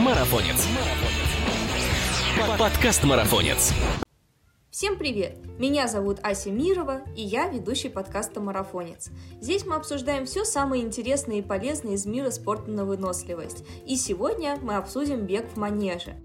Марафонец. Подкаст Марафонец. Всем привет! Меня зовут Ася Мирова, и я ведущий подкаста «Марафонец». Здесь мы обсуждаем все самое интересное и полезное из мира спорта на выносливость. И сегодня мы обсудим бег в манеже.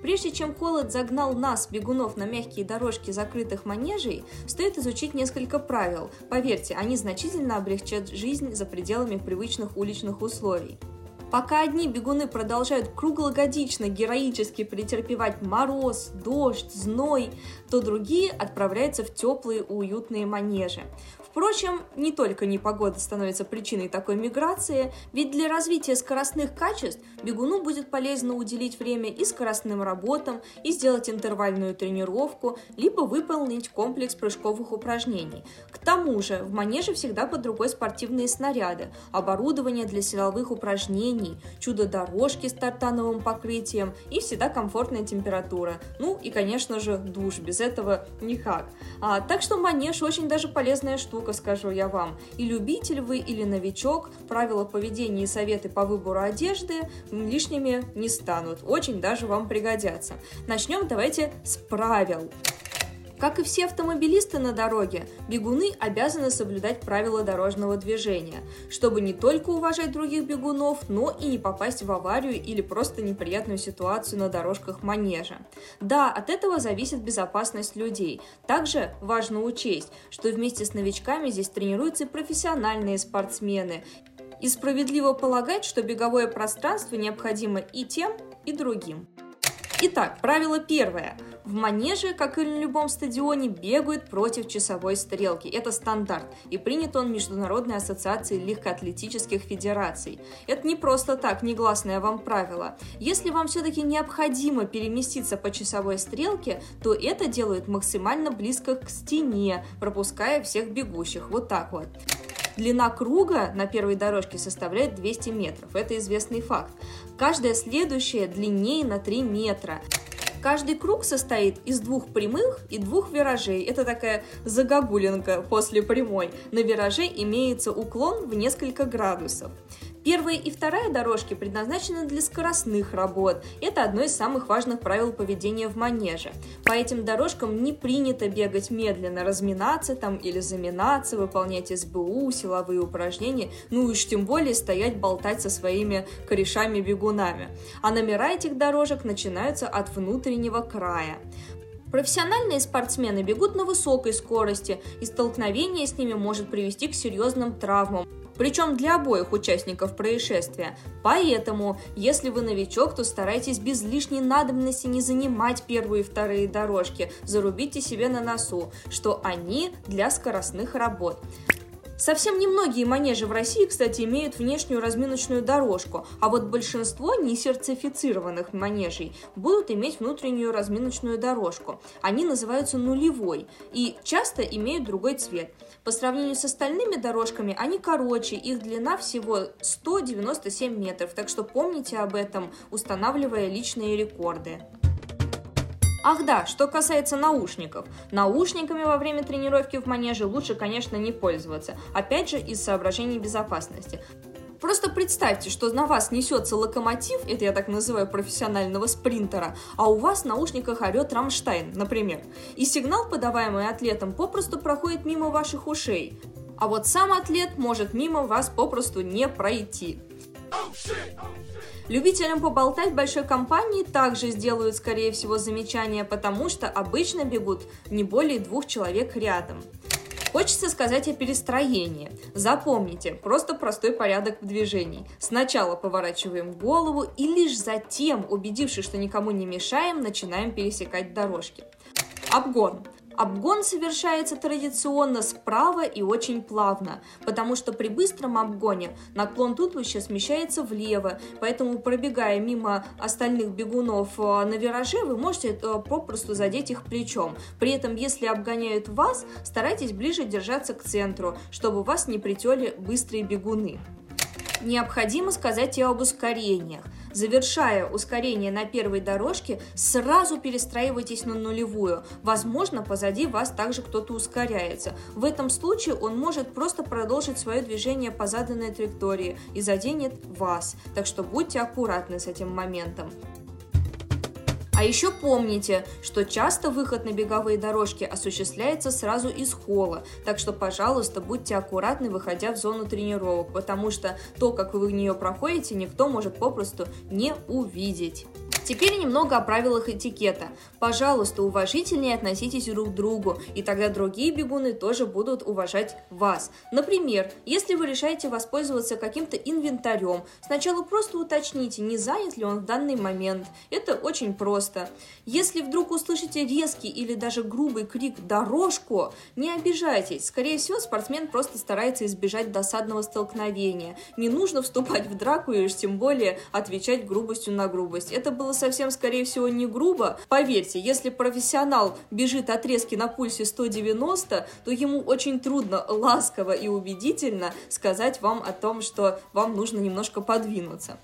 Прежде чем холод загнал нас, бегунов, на мягкие дорожки закрытых манежей, стоит изучить несколько правил. Поверьте, они значительно облегчат жизнь за пределами привычных уличных условий. Пока одни бегуны продолжают круглогодично героически претерпевать мороз, дождь, зной, то другие отправляются в теплые уютные манежи. Впрочем, не только непогода становится причиной такой миграции, ведь для развития скоростных качеств бегуну будет полезно уделить время и скоростным работам, и сделать интервальную тренировку, либо выполнить комплекс прыжковых упражнений. К тому же в манеже всегда под рукой спортивные снаряды, оборудование для силовых упражнений, чудо-дорожки с тартановым покрытием и всегда комфортная температура. Ну и, конечно же, душ, без этого никак. А, так что манеж очень даже полезная штука, скажу я вам. И любитель вы или новичок, правила поведения и советы по выбору одежды лишними не станут. Очень даже вам пригодятся. Начнем давайте с правил. Как и все автомобилисты на дороге, бегуны обязаны соблюдать правила дорожного движения, чтобы не только уважать других бегунов, но и не попасть в аварию или просто неприятную ситуацию на дорожках манежа. Да, от этого зависит безопасность людей. Также важно учесть, что вместе с новичками здесь тренируются и профессиональные спортсмены, и справедливо полагать, что беговое пространство необходимо и тем, и другим. Итак, правило первое. В манеже, как и на любом стадионе, бегают против часовой стрелки. Это стандарт, и принят он Международной ассоциацией легкоатлетических федераций. Это не просто так, негласное вам правило. Если вам все-таки необходимо переместиться по часовой стрелке, то это делают максимально близко к стене, пропуская всех бегущих. Вот так вот. Длина круга на первой дорожке составляет 200 метров. Это известный факт. Каждая следующая длиннее на 3 метра. Каждый круг состоит из двух прямых и двух виражей. Это такая загогулинка после прямой. На вираже имеется уклон в несколько градусов. Первая и вторая дорожки предназначены для скоростных работ. Это одно из самых важных правил поведения в манеже. По этим дорожкам не принято бегать медленно, разминаться там или заминаться, выполнять СБУ, силовые упражнения, ну и уж тем более стоять болтать со своими корешами-бегунами. А номера этих дорожек начинаются от внутреннего края. Профессиональные спортсмены бегут на высокой скорости, и столкновение с ними может привести к серьезным травмам причем для обоих участников происшествия. Поэтому, если вы новичок, то старайтесь без лишней надобности не занимать первые и вторые дорожки, зарубите себе на носу, что они для скоростных работ. Совсем немногие манежи в России, кстати, имеют внешнюю разминочную дорожку, а вот большинство несертифицированных манежей будут иметь внутреннюю разминочную дорожку. Они называются нулевой и часто имеют другой цвет. По сравнению с остальными дорожками они короче, их длина всего 197 метров, так что помните об этом, устанавливая личные рекорды. Ах да, что касается наушников. Наушниками во время тренировки в манеже лучше, конечно, не пользоваться. Опять же, из соображений безопасности. Просто представьте, что на вас несется локомотив, это я так называю профессионального спринтера, а у вас в наушниках орет Рамштайн, например. И сигнал, подаваемый атлетом, попросту проходит мимо ваших ушей. А вот сам атлет может мимо вас попросту не пройти. Oh, shit. Oh, Любителям поболтать в большой компании также сделают, скорее всего, замечания, потому что обычно бегут не более двух человек рядом. Хочется сказать о перестроении. Запомните, просто простой порядок движений. Сначала поворачиваем голову и лишь затем, убедившись, что никому не мешаем, начинаем пересекать дорожки. Обгон. Обгон совершается традиционно справа и очень плавно, потому что при быстром обгоне наклон туловища смещается влево, поэтому пробегая мимо остальных бегунов э, на вираже, вы можете э, попросту задеть их плечом. При этом, если обгоняют вас, старайтесь ближе держаться к центру, чтобы вас не прители быстрые бегуны. Необходимо сказать и об ускорениях. Завершая ускорение на первой дорожке, сразу перестраивайтесь на нулевую. Возможно, позади вас также кто-то ускоряется. В этом случае он может просто продолжить свое движение по заданной траектории и заденет вас. Так что будьте аккуратны с этим моментом. А еще помните, что часто выход на беговые дорожки осуществляется сразу из холла, так что, пожалуйста, будьте аккуратны, выходя в зону тренировок, потому что то, как вы в нее проходите, никто может попросту не увидеть. Теперь немного о правилах этикета. Пожалуйста, уважительнее относитесь друг к другу, и тогда другие бегуны тоже будут уважать вас. Например, если вы решаете воспользоваться каким-то инвентарем, сначала просто уточните, не занят ли он в данный момент. Это очень просто. Если вдруг услышите резкий или даже грубый крик «дорожку», не обижайтесь. Скорее всего, спортсмен просто старается избежать досадного столкновения. Не нужно вступать в драку и уж тем более отвечать грубостью на грубость. Это было совсем, скорее всего, не грубо. Поверьте, если профессионал бежит отрезки на пульсе 190, то ему очень трудно ласково и убедительно сказать вам о том, что вам нужно немножко подвинуться.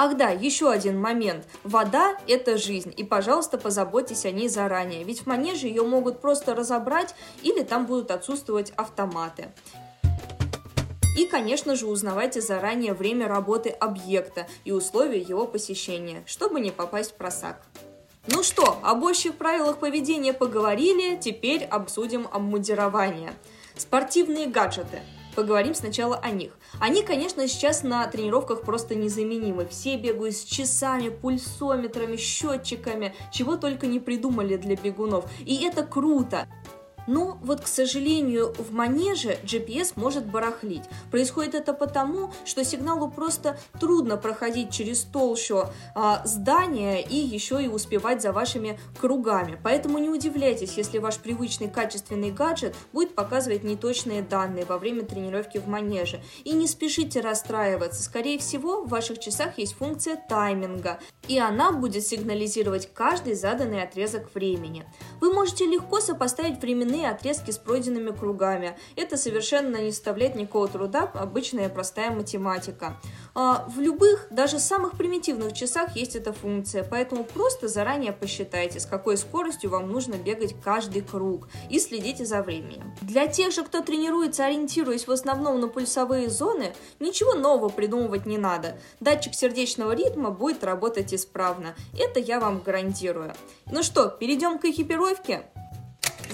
Ах да, еще один момент. Вода – это жизнь, и, пожалуйста, позаботьтесь о ней заранее, ведь в манеже ее могут просто разобрать или там будут отсутствовать автоматы. И, конечно же, узнавайте заранее время работы объекта и условия его посещения, чтобы не попасть в просак. Ну что, об общих правилах поведения поговорили, теперь обсудим обмундирование. Спортивные гаджеты. Поговорим сначала о них. Они, конечно, сейчас на тренировках просто незаменимы. Все бегают с часами, пульсометрами, счетчиками, чего только не придумали для бегунов. И это круто. Но вот, к сожалению, в манеже GPS может барахлить. Происходит это потому, что сигналу просто трудно проходить через толщу а, здания и еще и успевать за вашими кругами. Поэтому не удивляйтесь, если ваш привычный качественный гаджет будет показывать неточные данные во время тренировки в манеже. И не спешите расстраиваться. Скорее всего, в ваших часах есть функция тайминга, и она будет сигнализировать каждый заданный отрезок времени. Вы можете легко сопоставить временные длины отрезки с пройденными кругами. Это совершенно не составляет никакого труда, обычная простая математика. А в любых, даже самых примитивных часах есть эта функция, поэтому просто заранее посчитайте, с какой скоростью вам нужно бегать каждый круг и следите за временем. Для тех же, кто тренируется, ориентируясь в основном на пульсовые зоны, ничего нового придумывать не надо. Датчик сердечного ритма будет работать исправно. Это я вам гарантирую. Ну что, перейдем к экипировке?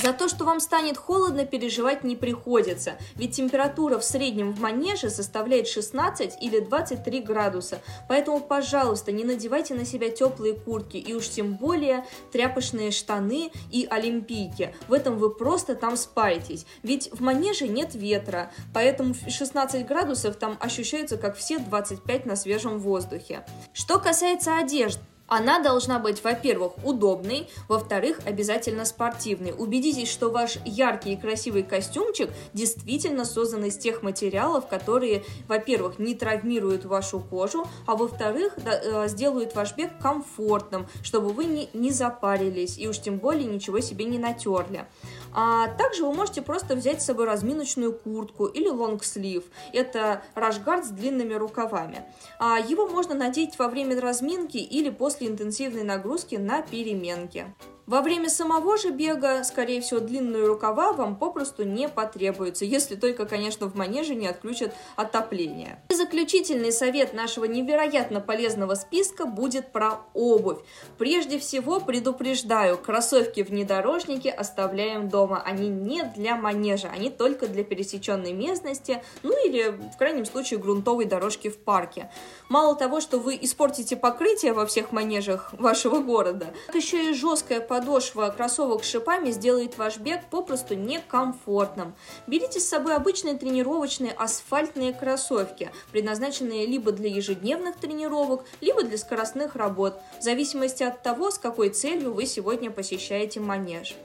За то, что вам станет холодно, переживать не приходится, ведь температура в среднем в манеже составляет 16 или 23 градуса. Поэтому, пожалуйста, не надевайте на себя теплые куртки и уж тем более тряпочные штаны и олимпийки. В этом вы просто там спаритесь. Ведь в манеже нет ветра, поэтому 16 градусов там ощущаются как все 25 на свежем воздухе. Что касается одежды, она должна быть, во-первых, удобной, во-вторых, обязательно спортивной. Убедитесь, что ваш яркий и красивый костюмчик действительно создан из тех материалов, которые, во-первых, не травмируют вашу кожу, а во-вторых, да, э, сделают ваш бег комфортным, чтобы вы не, не запарились и уж тем более ничего себе не натерли. А также вы можете просто взять с собой разминочную куртку или лонгслив. Это рашгард с длинными рукавами. А его можно надеть во время разминки или после интенсивной нагрузки на переменке. Во время самого же бега, скорее всего, длинные рукава вам попросту не потребуются, если только, конечно, в манеже не отключат отопление. И заключительный совет нашего невероятно полезного списка будет про обувь. Прежде всего, предупреждаю, кроссовки-внедорожники оставляем дома. Они не для манежа, они только для пересеченной местности, ну или, в крайнем случае, грунтовой дорожки в парке. Мало того, что вы испортите покрытие во всех манежах вашего города, так еще и жесткая подошва кроссовок с шипами сделает ваш бег попросту некомфортным. Берите с собой обычные тренировочные асфальтные кроссовки, предназначенные либо для ежедневных тренировок, либо для скоростных работ, в зависимости от того, с какой целью вы сегодня посещаете манеж.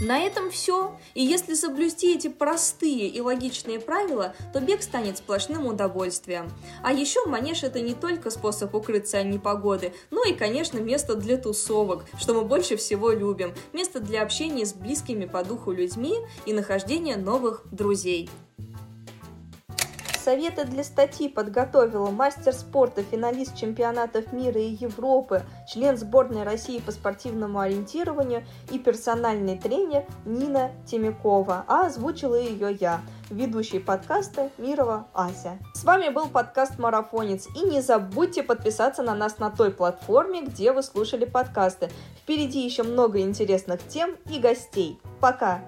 На этом все. И если соблюсти эти простые и логичные правила, то бег станет сплошным удовольствием. А еще манеж это не только способ укрыться от непогоды, но и, конечно, место для тусовок, что мы больше всего любим. Место для общения с близкими по духу людьми и нахождения новых друзей. Советы для статьи подготовила мастер спорта, финалист чемпионатов мира и Европы, член сборной России по спортивному ориентированию и персональный тренер Нина Темякова, а озвучила ее я, ведущий подкаста Мирова Ася. С вами был подкаст «Марафонец», и не забудьте подписаться на нас на той платформе, где вы слушали подкасты. Впереди еще много интересных тем и гостей. Пока!